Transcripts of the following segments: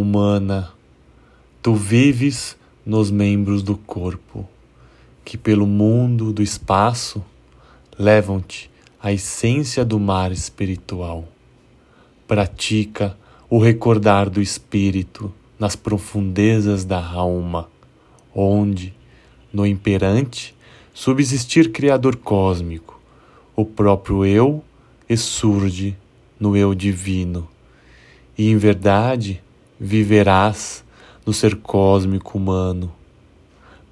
humana, tu vives nos membros do corpo, que pelo mundo do espaço levam-te a essência do mar espiritual. Pratica o recordar do espírito nas profundezas da alma, onde, no imperante, subsistir Criador cósmico, o próprio eu surge no eu divino, e em verdade viverás no ser cósmico humano,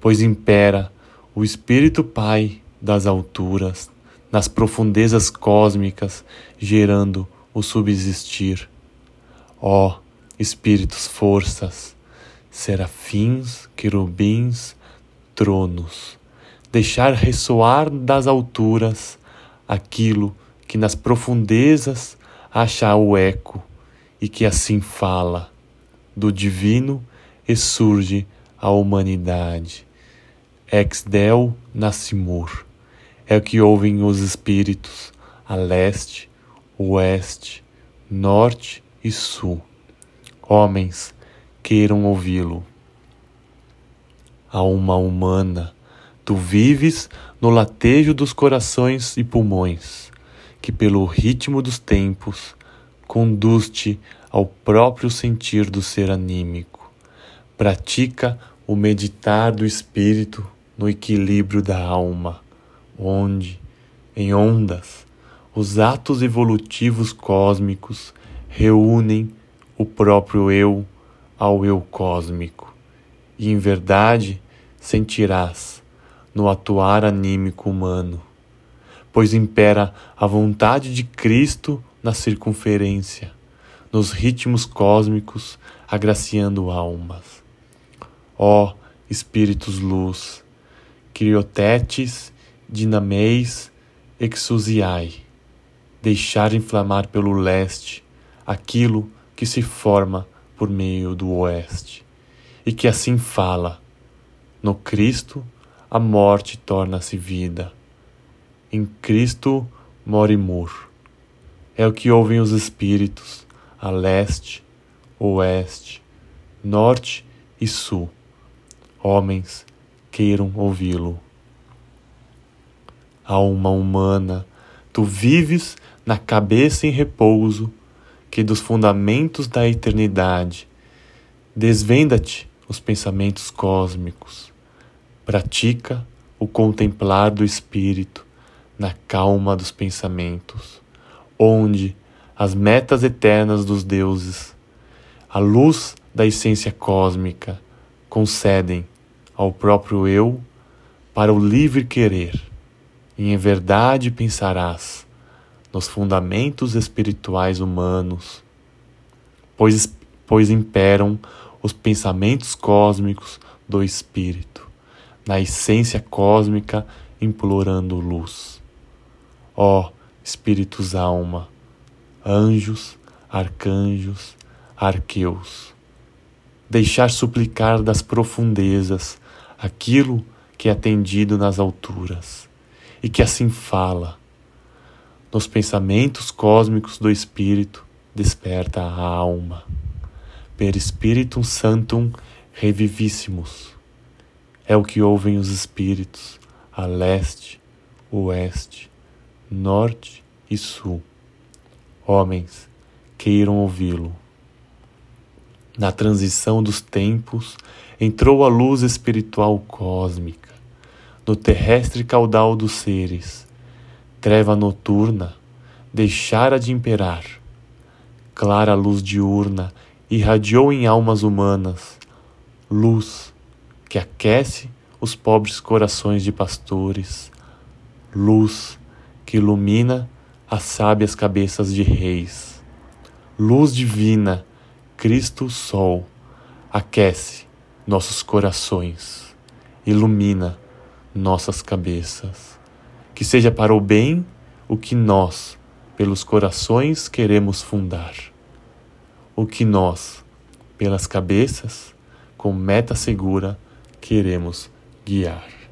pois impera o Espírito Pai das alturas, nas profundezas cósmicas, gerando o subsistir. Ó Espíritos forças, serafins, querubins, tronos, deixar ressoar das alturas aquilo que nas profundezas acha o eco e que assim fala do divino e surge a humanidade. Ex del nascimur é o que ouvem os espíritos a leste, oeste, norte e sul. Homens queiram ouvi-lo. Alma humana, tu vives no latejo dos corações e pulmões, que pelo ritmo dos tempos conduz-te ao próprio sentir do ser anímico. Pratica o meditar do espírito no equilíbrio da alma, onde, em ondas, os atos evolutivos cósmicos reúnem o próprio eu ao eu cósmico, e em verdade sentirás no atuar anímico humano, pois impera a vontade de Cristo na circunferência, nos ritmos cósmicos, agraciando almas. Ó Espíritos luz, criotetes, dinameis, exusiai, deixar inflamar pelo leste aquilo que se forma por meio do oeste, e que assim fala: no Cristo a morte torna-se vida, em Cristo morimur. É o que ouvem os espíritos a leste, oeste, norte e sul. Homens queiram ouvi-lo. Alma humana, tu vives na cabeça em repouso que dos fundamentos da eternidade desvenda-te os pensamentos cósmicos, pratica o contemplar do espírito na calma dos pensamentos, onde as metas eternas dos deuses, a luz da essência cósmica, concedem ao próprio eu para o livre querer, e em verdade pensarás nos fundamentos espirituais humanos, pois, pois imperam os pensamentos cósmicos do Espírito, na essência cósmica implorando luz. Ó Espíritos alma, anjos, arcanjos, arqueus, deixar suplicar das profundezas aquilo que é atendido nas alturas, e que assim fala nos pensamentos cósmicos do Espírito, desperta a alma. Per Spiritum Santum revivissimus. É o que ouvem os Espíritos a leste, oeste, norte e sul. Homens queiram ouvi-lo. Na transição dos tempos, entrou a luz espiritual cósmica, no terrestre caudal dos seres Treva noturna deixara de imperar. Clara luz diurna irradiou em almas humanas, luz que aquece os pobres corações de pastores, luz que ilumina as sábias cabeças de reis. Luz divina, Cristo Sol, aquece nossos corações, ilumina nossas cabeças que seja para o bem o que nós, pelos corações, queremos fundar, o que nós, pelas cabeças, com meta segura, queremos guiar.